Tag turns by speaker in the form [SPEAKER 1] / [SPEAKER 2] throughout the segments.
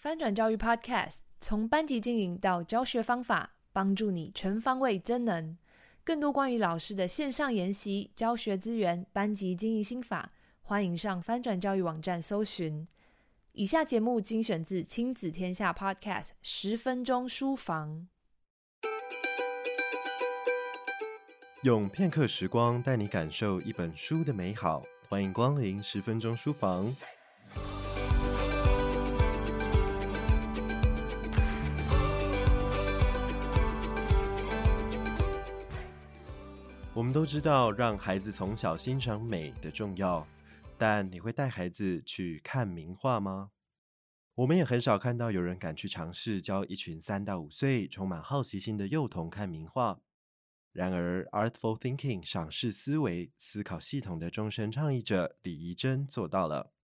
[SPEAKER 1] 翻转教育 Podcast 从班级经营到教学方法，帮助你全方位增能。更多关于老师的线上研习、教学资源、班级经营心法，欢迎上翻转教育网站搜寻。以下节目精选自亲子天下 Podcast 十分钟书房。
[SPEAKER 2] 用片刻时光带你感受一本书的美好，欢迎光临十分钟书房。我们都知道让孩子从小欣赏美的重要，但你会带孩子去看名画吗？我们也很少看到有人敢去尝试教一群三到五岁充满好奇心的幼童看名画。然而，Artful Thinking 赏识思维思考系统的终身倡议者李怡珍做到了。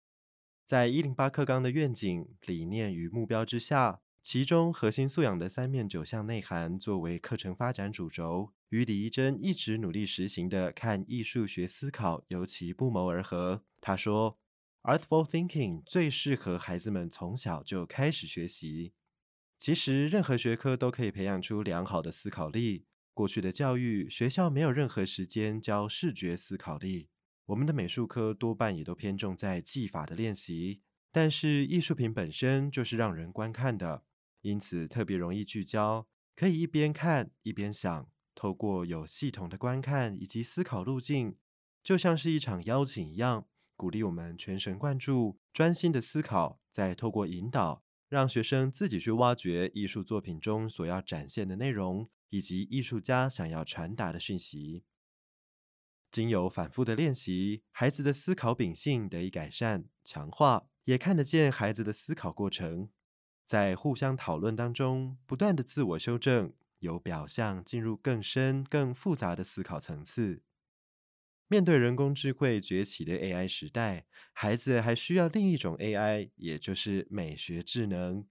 [SPEAKER 2] 在一零八课纲的愿景、理念与目标之下，其中核心素养的三面九项内涵作为课程发展主轴，与李怡珍一直努力实行的看艺术学思考尤其不谋而合。他说，Artful Thinking 最适合孩子们从小就开始学习。其实，任何学科都可以培养出良好的思考力。过去的教育学校没有任何时间教视觉思考力，我们的美术科多半也都偏重在技法的练习。但是艺术品本身就是让人观看的，因此特别容易聚焦，可以一边看一边想。透过有系统的观看以及思考路径，就像是一场邀请一样，鼓励我们全神贯注、专心的思考，再透过引导，让学生自己去挖掘艺术作品中所要展现的内容。以及艺术家想要传达的讯息，经由反复的练习，孩子的思考秉性得以改善、强化，也看得见孩子的思考过程，在互相讨论当中，不断的自我修正，由表象进入更深、更复杂的思考层次。面对人工智慧崛起的 AI 时代，孩子还需要另一种 AI，也就是美学智能，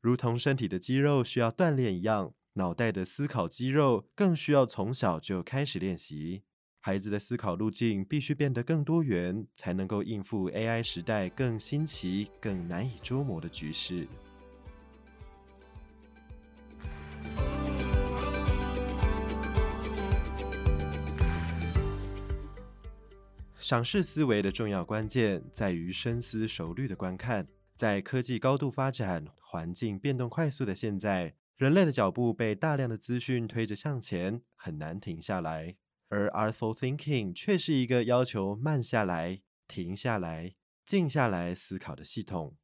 [SPEAKER 2] 如同身体的肌肉需要锻炼一样。脑袋的思考肌肉更需要从小就开始练习，孩子的思考路径必须变得更多元，才能够应付 AI 时代更新奇、更难以捉摸的局势。赏识思维的重要关键在于深思熟虑的观看，在科技高度发展、环境变动快速的现在。人类的脚步被大量的资讯推着向前，很难停下来。而 Artful Thinking 却是一个要求慢下来、停下来、静下来思考的系统。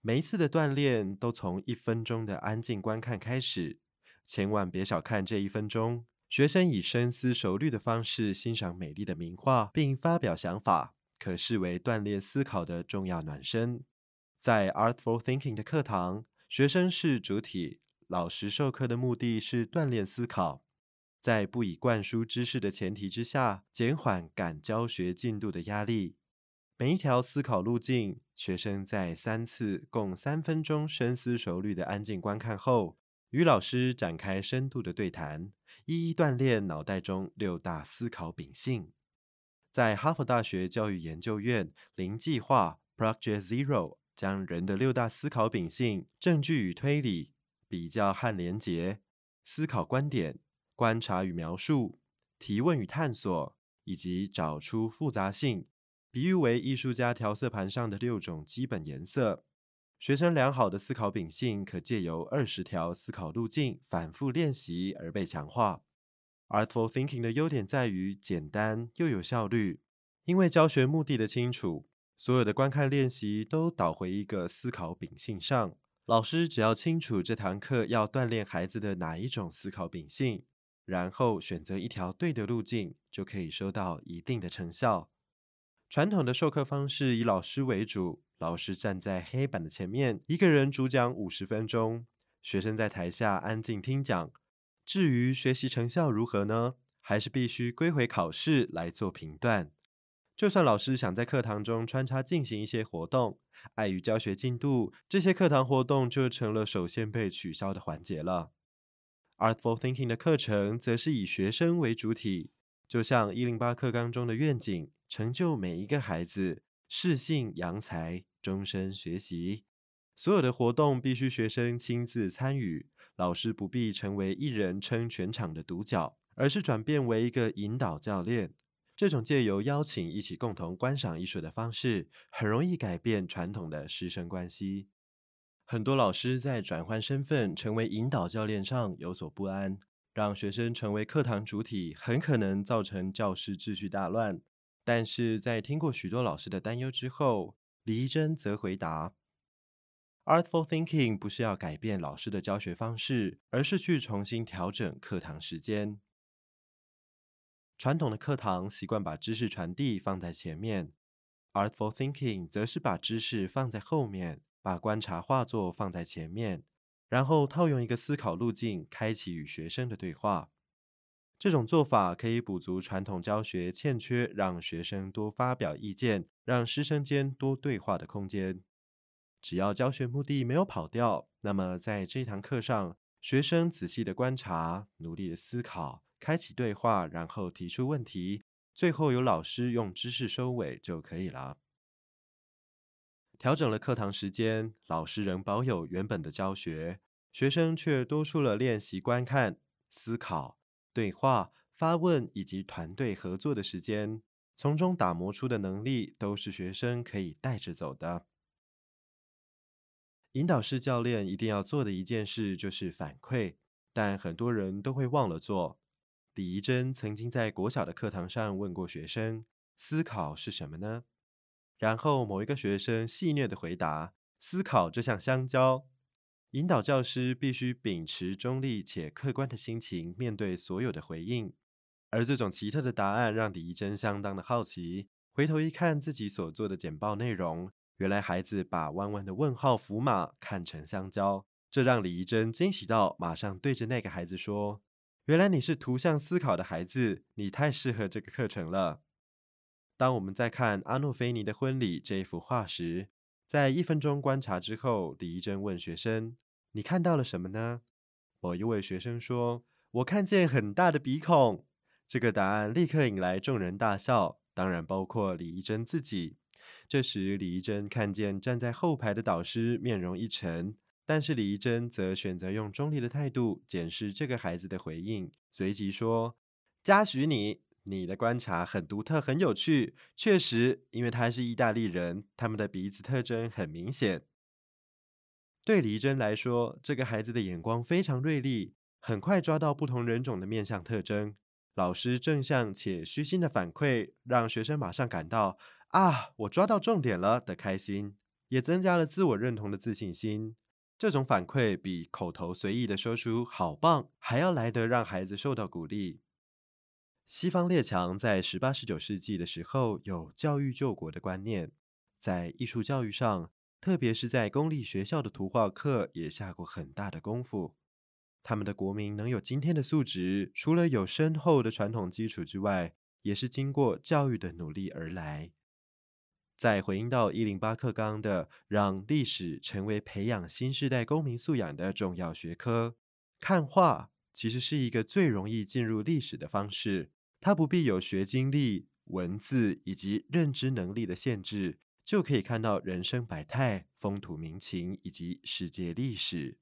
[SPEAKER 2] 每一次的锻炼都从一分钟的安静观看开始，千万别小看这一分钟。学生以深思熟虑的方式欣赏美丽的名画，并发表想法，可视为锻炼思考的重要暖身。在 Artful Thinking 的课堂，学生是主体。老师授课的目的是锻炼思考，在不以灌输知识的前提之下，减缓赶教学进度的压力。每一条思考路径，学生在三次共三分钟深思熟虑的安静观看后，与老师展开深度的对谈，一一锻炼脑袋中六大思考秉性。在哈佛大学教育研究院零计划 （Project Zero） 将人的六大思考秉性证据与推理。比较和连结、思考观点、观察与描述、提问与探索，以及找出复杂性，比喻为艺术家调色盘上的六种基本颜色。学生良好的思考秉性，可借由二十条思考路径反复练习而被强化。Artful Thinking 的优点在于简单又有效率，因为教学目的的清楚，所有的观看练习都导回一个思考秉性上。老师只要清楚这堂课要锻炼孩子的哪一种思考秉性，然后选择一条对的路径，就可以收到一定的成效。传统的授课方式以老师为主，老师站在黑板的前面，一个人主讲五十分钟，学生在台下安静听讲。至于学习成效如何呢？还是必须归回考试来做评断。就算老师想在课堂中穿插进行一些活动，碍于教学进度，这些课堂活动就成了首先被取消的环节了。Artful Thinking 的课程则是以学生为主体，就像一零八课纲中的愿景，成就每一个孩子适性扬才，终身学习。所有的活动必须学生亲自参与，老师不必成为一人撑全场的独角，而是转变为一个引导教练。这种借由邀请一起共同观赏艺术的方式，很容易改变传统的师生关系。很多老师在转换身份成为引导教练上有所不安，让学生成为课堂主体，很可能造成教室秩序大乱。但是在听过许多老师的担忧之后，李怡贞则回答：“Artful thinking 不是要改变老师的教学方式，而是去重新调整课堂时间。传统的课堂习惯把知识传递放在前面，Artful thinking 则是把知识放在后面。”把观察画作放在前面，然后套用一个思考路径，开启与学生的对话。这种做法可以补足传统教学欠缺，让学生多发表意见，让师生间多对话的空间。只要教学目的没有跑掉，那么在这堂课上，学生仔细的观察，努力的思考，开启对话，然后提出问题，最后由老师用知识收尾就可以了。调整了课堂时间，老师仍保有原本的教学，学生却多出了练习观看、思考、对话、发问以及团队合作的时间。从中打磨出的能力，都是学生可以带着走的。引导式教练一定要做的一件事就是反馈，但很多人都会忘了做。李怡贞曾经在国小的课堂上问过学生：“思考是什么呢？”然后某一个学生戏谑的回答：“思考就像香蕉。”引导教师必须秉持中立且客观的心情面对所有的回应。而这种奇特的答案让李怡贞相当的好奇。回头一看自己所做的简报内容，原来孩子把弯弯的问号符码看成香蕉，这让李怡贞惊喜到马上对着那个孩子说：“原来你是图像思考的孩子，你太适合这个课程了。”当我们在看阿诺菲尼的婚礼这一幅画时，在一分钟观察之后，李怡贞问学生：“你看到了什么呢？”某一位学生说：“我看见很大的鼻孔。”这个答案立刻引来众人大笑，当然包括李怡贞自己。这时，李怡贞看见站在后排的导师面容一沉，但是李怡贞则选择用中立的态度检视这个孩子的回应，随即说：“嘉许你。”你的观察很独特，很有趣。确实，因为他是意大利人，他们的鼻子特征很明显。对黎真来说，这个孩子的眼光非常锐利，很快抓到不同人种的面相特征。老师正向且虚心的反馈，让学生马上感到“啊，我抓到重点了”的开心，也增加了自我认同的自信心。这种反馈比口头随意的说出“好棒”还要来得让孩子受到鼓励。西方列强在十八、十九世纪的时候有教育救国的观念，在艺术教育上，特别是在公立学校的图画课也下过很大的功夫。他们的国民能有今天的素质，除了有深厚的传统基础之外，也是经过教育的努力而来。在回应到一零八课纲的让历史成为培养新时代公民素养的重要学科，看画。其实是一个最容易进入历史的方式，它不必有学经历、文字以及认知能力的限制，就可以看到人生百态、风土民情以及世界历史。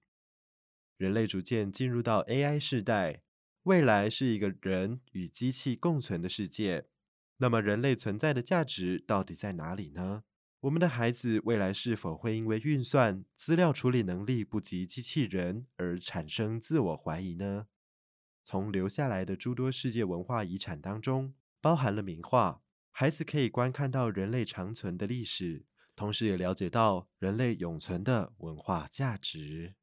[SPEAKER 2] 人类逐渐进入到 AI 世代，未来是一个人与机器共存的世界。那么，人类存在的价值到底在哪里呢？我们的孩子未来是否会因为运算、资料处理能力不及机器人而产生自我怀疑呢？从留下来的诸多世界文化遗产当中，包含了名画，孩子可以观看到人类长存的历史，同时也了解到人类永存的文化价值。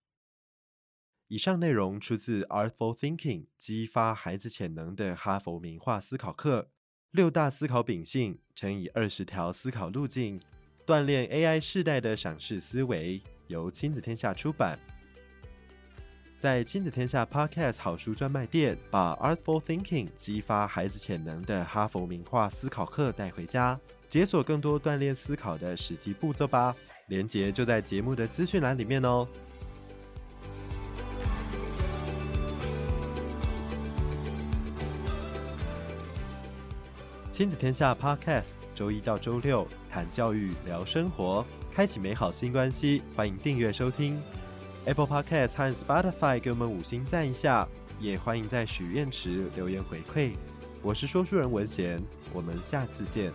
[SPEAKER 2] 以上内容出自 Artful Thinking，激发孩子潜能的哈佛名画思考课，六大思考秉性乘以二十条思考路径。锻炼 AI 世代的赏识思维，由亲子天下出版。在亲子天下 Podcast 好书专卖店，把 Artful Thinking 激发孩子潜能的哈佛名画思考课带回家，解锁更多锻炼思考的实际步骤吧。链接就在节目的资讯栏里面哦。亲子天下 Podcast。周一到周六谈教育，聊生活。开启美好新关系。欢迎订阅收听 Apple Podcast 和 Spotify，给我们五星赞一下，也欢迎在许愿池留言回馈。我是说书人文贤，我们下次见。